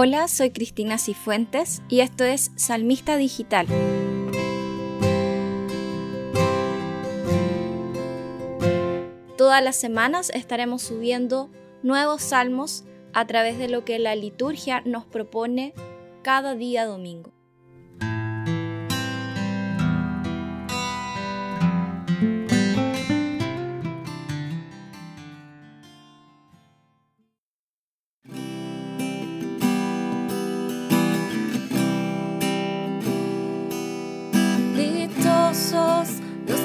Hola, soy Cristina Cifuentes y esto es Salmista Digital. Todas las semanas estaremos subiendo nuevos salmos a través de lo que la liturgia nos propone cada día domingo.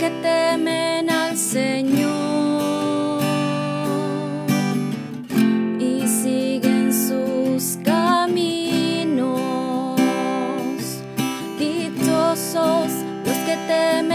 Que temen al Señor y siguen sus caminos. Dichosos los que temen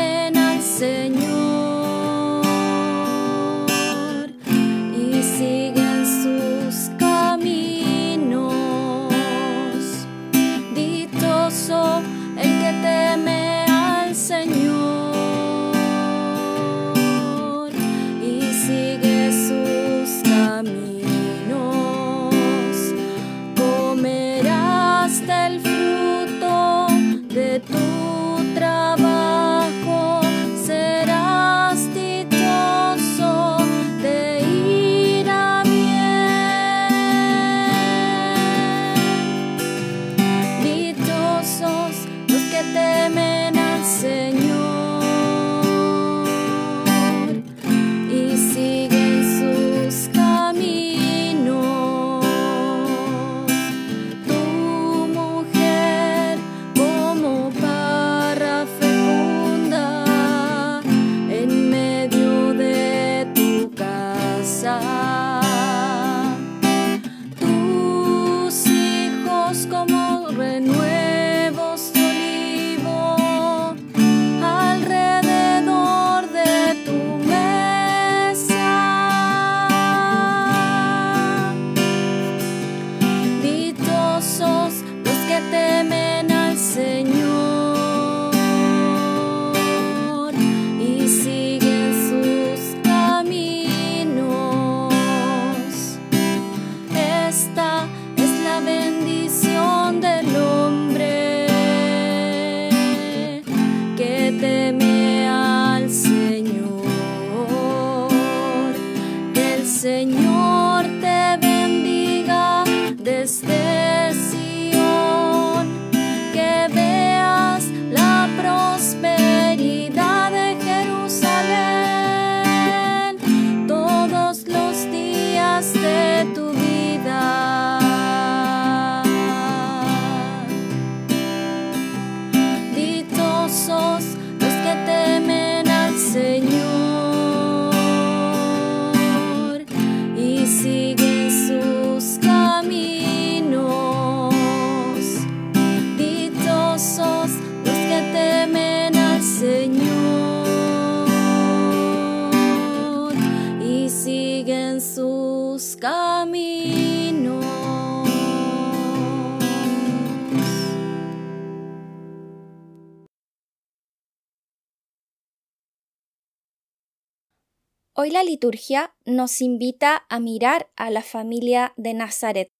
Hoy la liturgia nos invita a mirar a la familia de Nazaret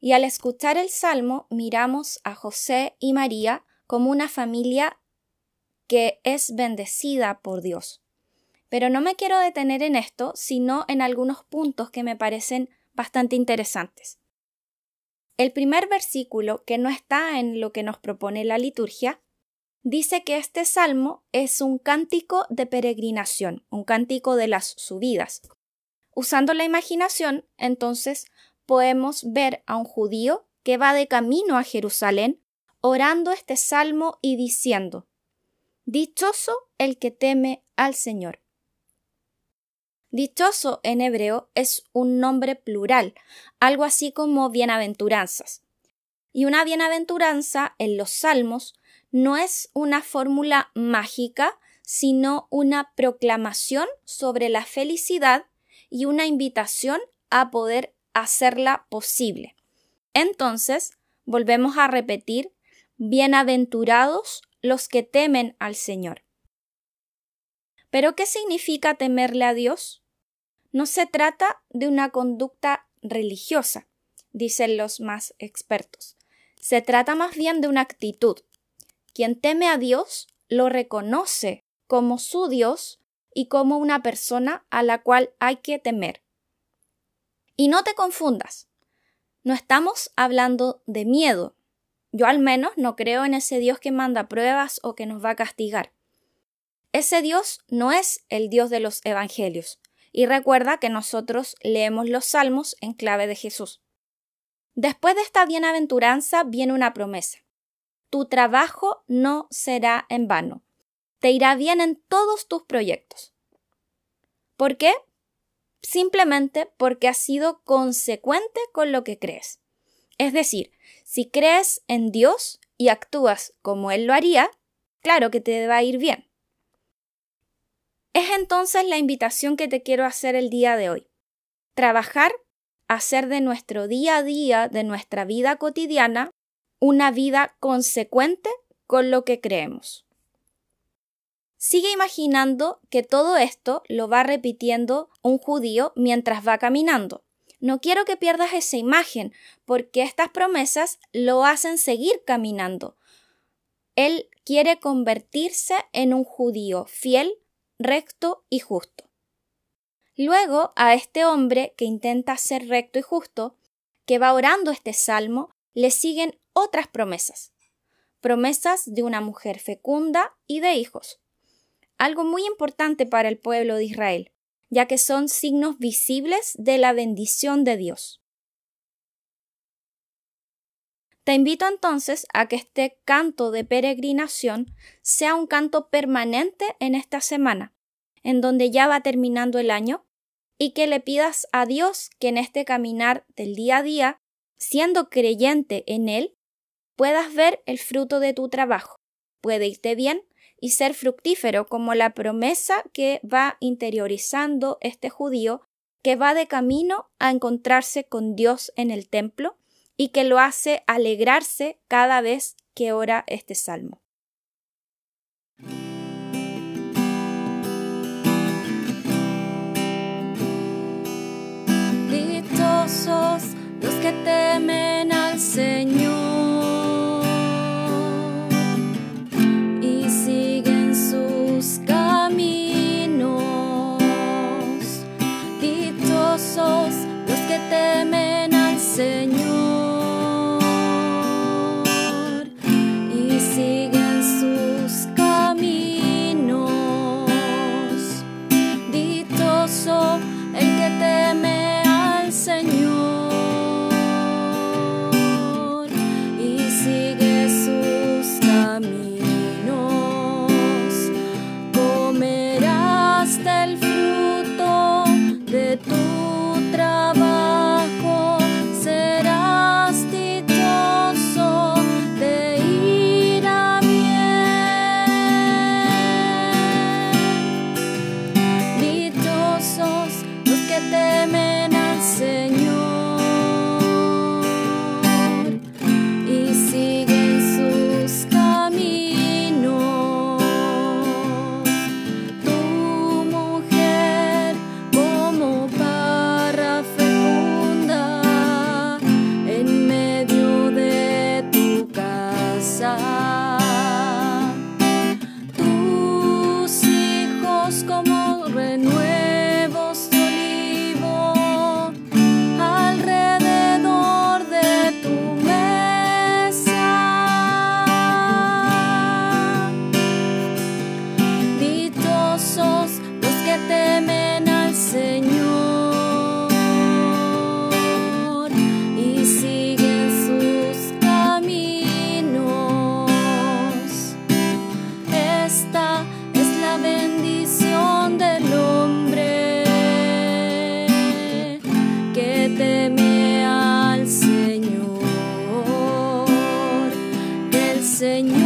y al escuchar el salmo miramos a José y María como una familia que es bendecida por Dios. Pero no me quiero detener en esto, sino en algunos puntos que me parecen bastante interesantes. El primer versículo, que no está en lo que nos propone la liturgia, dice que este salmo es un cántico de peregrinación, un cántico de las subidas. Usando la imaginación, entonces, podemos ver a un judío que va de camino a Jerusalén orando este salmo y diciendo, Dichoso el que teme al Señor. Dichoso en hebreo es un nombre plural, algo así como bienaventuranzas. Y una bienaventuranza en los salmos no es una fórmula mágica, sino una proclamación sobre la felicidad y una invitación a poder hacerla posible. Entonces, volvemos a repetir, bienaventurados los que temen al Señor. ¿Pero qué significa temerle a Dios? No se trata de una conducta religiosa, dicen los más expertos. Se trata más bien de una actitud. Quien teme a Dios lo reconoce como su Dios y como una persona a la cual hay que temer. Y no te confundas, no estamos hablando de miedo. Yo al menos no creo en ese Dios que manda pruebas o que nos va a castigar. Ese Dios no es el Dios de los Evangelios. Y recuerda que nosotros leemos los salmos en clave de Jesús. Después de esta bienaventuranza viene una promesa. Tu trabajo no será en vano. Te irá bien en todos tus proyectos. ¿Por qué? Simplemente porque has sido consecuente con lo que crees. Es decir, si crees en Dios y actúas como Él lo haría, claro que te va a ir bien. Es entonces la invitación que te quiero hacer el día de hoy. Trabajar, hacer de nuestro día a día, de nuestra vida cotidiana, una vida consecuente con lo que creemos. Sigue imaginando que todo esto lo va repitiendo un judío mientras va caminando. No quiero que pierdas esa imagen, porque estas promesas lo hacen seguir caminando. Él quiere convertirse en un judío fiel recto y justo. Luego, a este hombre que intenta ser recto y justo, que va orando este salmo, le siguen otras promesas. Promesas de una mujer fecunda y de hijos. Algo muy importante para el pueblo de Israel, ya que son signos visibles de la bendición de Dios. Te invito entonces a que este canto de peregrinación sea un canto permanente en esta semana, en donde ya va terminando el año, y que le pidas a Dios que en este caminar del día a día, siendo creyente en Él, puedas ver el fruto de tu trabajo, puede irte bien y ser fructífero como la promesa que va interiorizando este judío que va de camino a encontrarse con Dios en el templo y que lo hace alegrarse cada vez que ora este salmo. Dichosos los que te Seigneur.